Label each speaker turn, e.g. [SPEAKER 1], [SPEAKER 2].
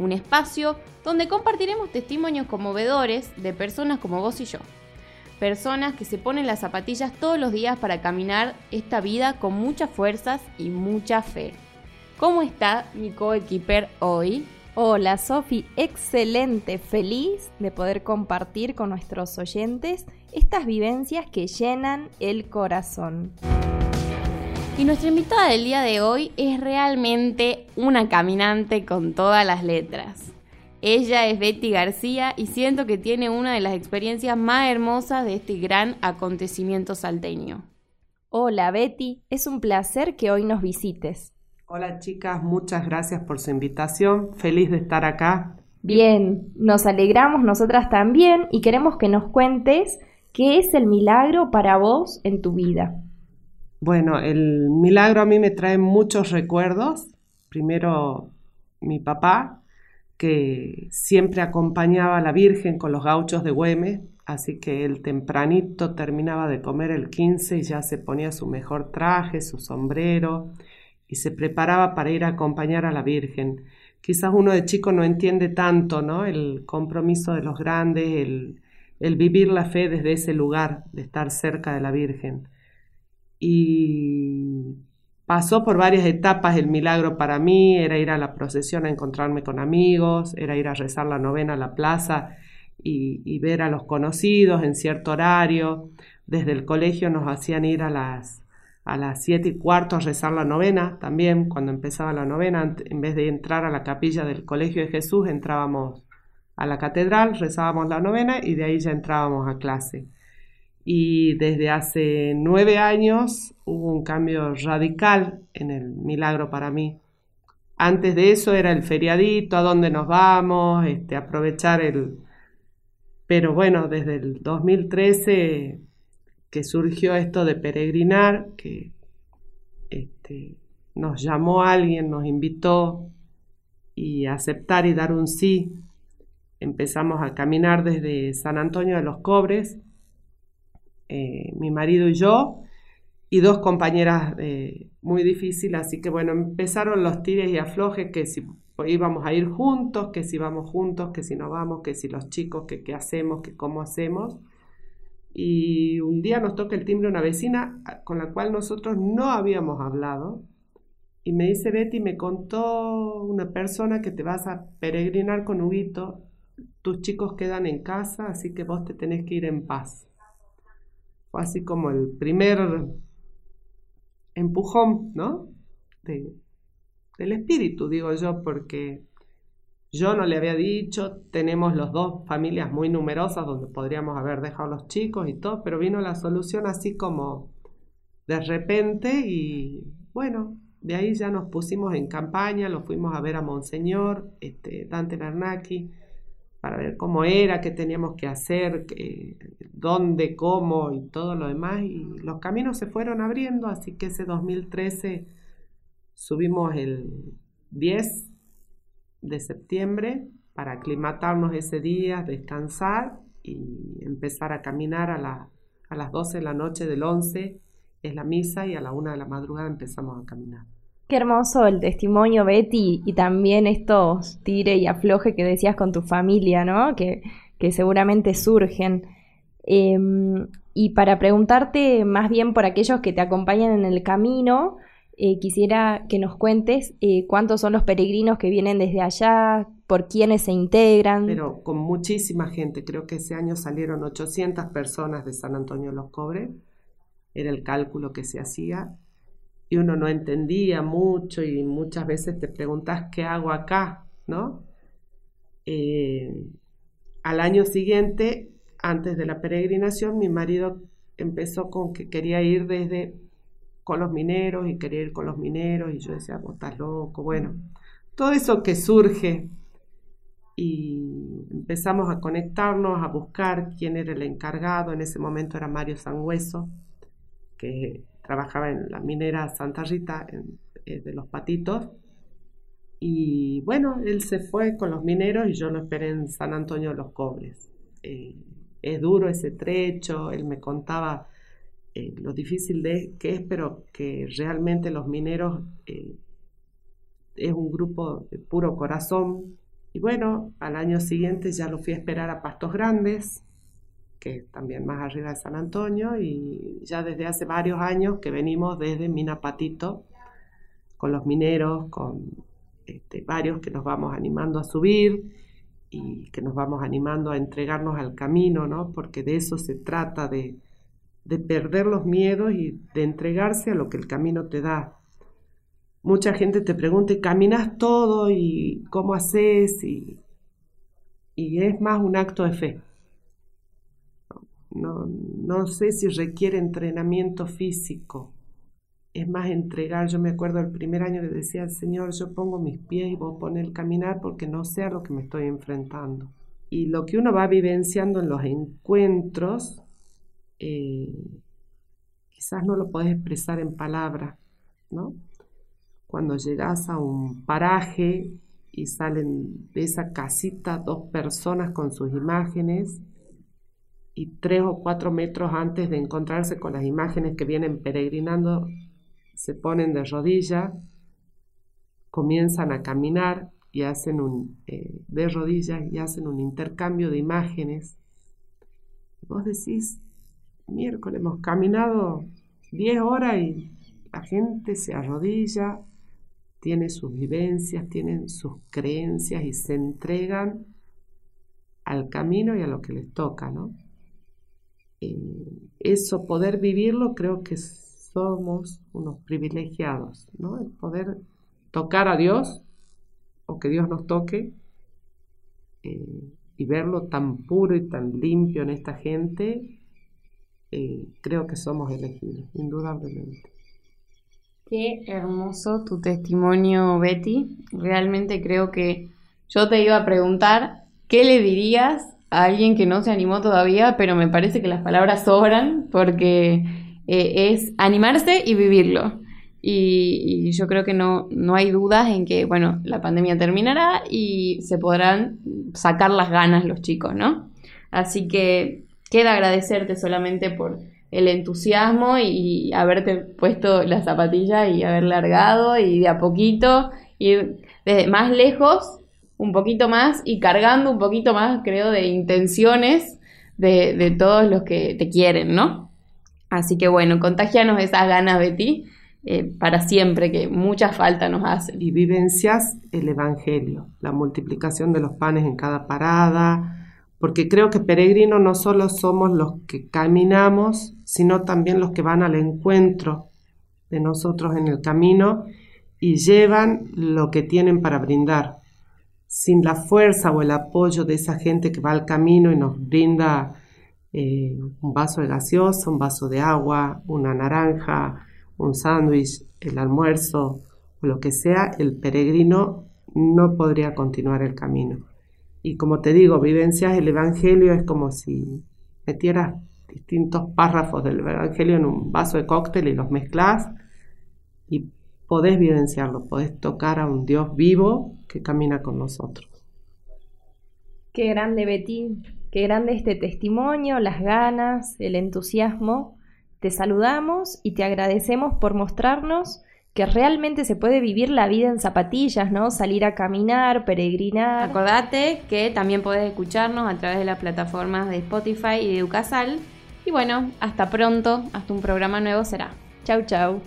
[SPEAKER 1] un espacio donde compartiremos testimonios conmovedores de personas como vos y yo. Personas que se ponen las zapatillas todos los días para caminar esta vida con muchas fuerzas y mucha fe. ¿Cómo está mi coequiper hoy?
[SPEAKER 2] Hola Sofi, excelente, feliz de poder compartir con nuestros oyentes estas vivencias que llenan el corazón.
[SPEAKER 1] Y nuestra invitada del día de hoy es realmente una caminante con todas las letras. Ella es Betty García y siento que tiene una de las experiencias más hermosas de este gran acontecimiento salteño.
[SPEAKER 2] Hola Betty, es un placer que hoy nos visites.
[SPEAKER 3] Hola chicas, muchas gracias por su invitación. Feliz de estar acá.
[SPEAKER 2] Bien, nos alegramos nosotras también y queremos que nos cuentes qué es el milagro para vos en tu vida.
[SPEAKER 3] Bueno, el milagro a mí me trae muchos recuerdos. Primero, mi papá, que siempre acompañaba a la Virgen con los gauchos de Güemes, así que él tempranito terminaba de comer el 15 y ya se ponía su mejor traje, su sombrero y se preparaba para ir a acompañar a la Virgen. Quizás uno de chico no entiende tanto, ¿no? El compromiso de los grandes, el, el vivir la fe desde ese lugar, de estar cerca de la Virgen y pasó por varias etapas el milagro para mí, era ir a la procesión a encontrarme con amigos, era ir a rezar la novena a la plaza y, ver a los conocidos en cierto horario. Desde el colegio nos hacían ir a las a las siete y cuarto a rezar la novena también, cuando empezaba la novena, en vez de entrar a la capilla del Colegio de Jesús, entrábamos a la catedral, rezábamos la novena y de ahí ya entrábamos a clase y desde hace nueve años hubo un cambio radical en el milagro para mí. Antes de eso era el feriadito, a dónde nos vamos, este, aprovechar el... Pero bueno, desde el 2013 que surgió esto de peregrinar, que este, nos llamó alguien, nos invitó y aceptar y dar un sí. Empezamos a caminar desde San Antonio de los Cobres eh, mi marido y yo, y dos compañeras eh, muy difíciles, así que bueno, empezaron los tires y aflojes, que si íbamos a ir juntos, que si vamos juntos, que si no vamos, que si los chicos, que qué hacemos, que cómo hacemos. Y un día nos toca el timbre una vecina con la cual nosotros no habíamos hablado. Y me dice Betty, me contó una persona que te vas a peregrinar con Huguito, tus chicos quedan en casa, así que vos te tenés que ir en paz. Fue así como el primer empujón, ¿no? del espíritu, digo yo, porque yo no le había dicho, tenemos los dos familias muy numerosas donde podríamos haber dejado los chicos y todo, pero vino la solución así como de repente y bueno, de ahí ya nos pusimos en campaña, lo fuimos a ver a Monseñor, este, Dante Bernacchi, para ver cómo era, qué teníamos que hacer, dónde, cómo y todo lo demás. Y los caminos se fueron abriendo, así que ese 2013 subimos el 10 de septiembre para aclimatarnos ese día, descansar y empezar a caminar a, a las 12 de la noche del 11 es la misa y a la 1 de la madrugada empezamos a caminar.
[SPEAKER 2] Qué hermoso el testimonio, Betty, y también estos tire y afloje que decías con tu familia, ¿no? Que, seguramente surgen. Em, y para preguntarte más bien por aquellos que te acompañan en el camino, eh, quisiera que nos cuentes eh, cuántos son los peregrinos que vienen desde allá, por quiénes se integran.
[SPEAKER 3] Pero con muchísima gente, creo que ese año salieron 800 personas de San Antonio los Cobres, era el cálculo que se hacía, y uno no entendía mucho y muchas veces te preguntas qué hago acá, ¿no? Eh, al año siguiente, antes de la peregrinación, mi marido empezó con que quería ir desde con los mineros y quería ir con los mineros y yo decía, vos estás loco, bueno, todo eso que surge y empezamos a conectarnos, a buscar quién era el encargado, en ese momento era Mario Sangüeso, que trabajaba en la minera Santa Rita eh, de los Patitos. Y bueno, él se fue con los mineros y yo lo esperé en San Antonio de los Cobres. Eh, es duro ese trecho, él me contaba eh, lo difícil de, que es, pero que realmente los mineros es un grupo de puro corazón, Y bueno, al año siguiente ya lo fui a esperar a Pastos Grandes, que también más arriba de San Antonio, y ya desde hace varios años que venimos desde Minapatito con los mineros, con este, varios que nos vamos animando a subir y que nos vamos animando a entregarnos al camino, ¿no? Porque de eso se trata, de, de perder los miedos y de entregarse a lo que el camino te da. Mucha gente te pregunta, ¿caminas todo y cómo haces? Y, y es más un acto de fe. No, no sé si requiere entrenamiento físico, es más entregar. Yo me acuerdo el primer año que decía, Señor, yo pongo mis pies y vos pones el caminar porque no sé a lo que me estoy enfrentando. Y lo que uno va vivenciando en los encuentros, eh, quizás no lo podés expresar en palabras, ¿no? Cuando llegas a un paraje y salen de esa casita dos personas con sus imágenes y tres o cuatro metros antes de encontrarse con las imágenes que vienen peregrinando se ponen de rodillas, comienzan a caminar y hacen un, eh, de rodillas y hacen un intercambio de imágenes. Vos decís, miércoles hemos caminado 10 horas y la gente se arrodilla, tiene sus vivencias, tienen sus creencias y se entregan al camino y a lo que les toca, ¿no? Eh, eso, poder vivirlo, creo que somos unos privilegiados, ¿no? El poder tocar a Dios o que Dios nos toque eh, y verlo tan puro y tan limpio en esta gente, eh, creo que somos elegidos, indudablemente.
[SPEAKER 1] Qué hermoso tu testimonio, Betty. Realmente creo que yo te iba a preguntar qué le dirías a alguien que no se animó todavía, pero me parece que las palabras sobran porque eh, es animarse y vivirlo. Y, yo creo que no, no hay dudas en que, bueno, la pandemia terminará y se podrán sacar las ganas los chicos, ¿no? Así que queda agradecerte solamente por el entusiasmo y haberte puesto la zapatilla y haber largado y de a poquito ir desde más lejos, un poquito más y cargando un poquito más, creo, de intenciones de, de todos los que te quieren, ¿no? Así que bueno, contagianos esas ganas, Betty, eh, para siempre, que mucha falta nos hace.
[SPEAKER 3] Y vivencias el Evangelio, la multiplicación de los panes en cada parada, porque creo que peregrinos no solo somos los que caminamos, sino también los que van al encuentro de nosotros en el camino y llevan lo que tienen para brindar. Sin la fuerza o el apoyo de esa gente que va al camino y nos brinda eh, un vaso de gaseosa, un vaso de agua, una naranja, un sándwich, el almuerzo o lo que sea, el peregrino no podría continuar el camino. Y como te digo, vivencias el Evangelio es como si metieras distintos párrafos del Evangelio en un vaso de cóctel y los mezclas podés vivenciarlo, podés tocar a un Dios vivo que camina con nosotros.
[SPEAKER 2] Qué grande, Betty. Qué grande este testimonio, las ganas, el entusiasmo. Te saludamos y te agradecemos por mostrarnos que realmente se puede vivir la vida en zapatillas, ¿no? Salir a caminar, peregrinar.
[SPEAKER 1] Acordate que también podés escucharnos a través de las plataformas de Spotify y de Educasal. Y bueno, hasta pronto, hasta un programa nuevo será. Chau, chau.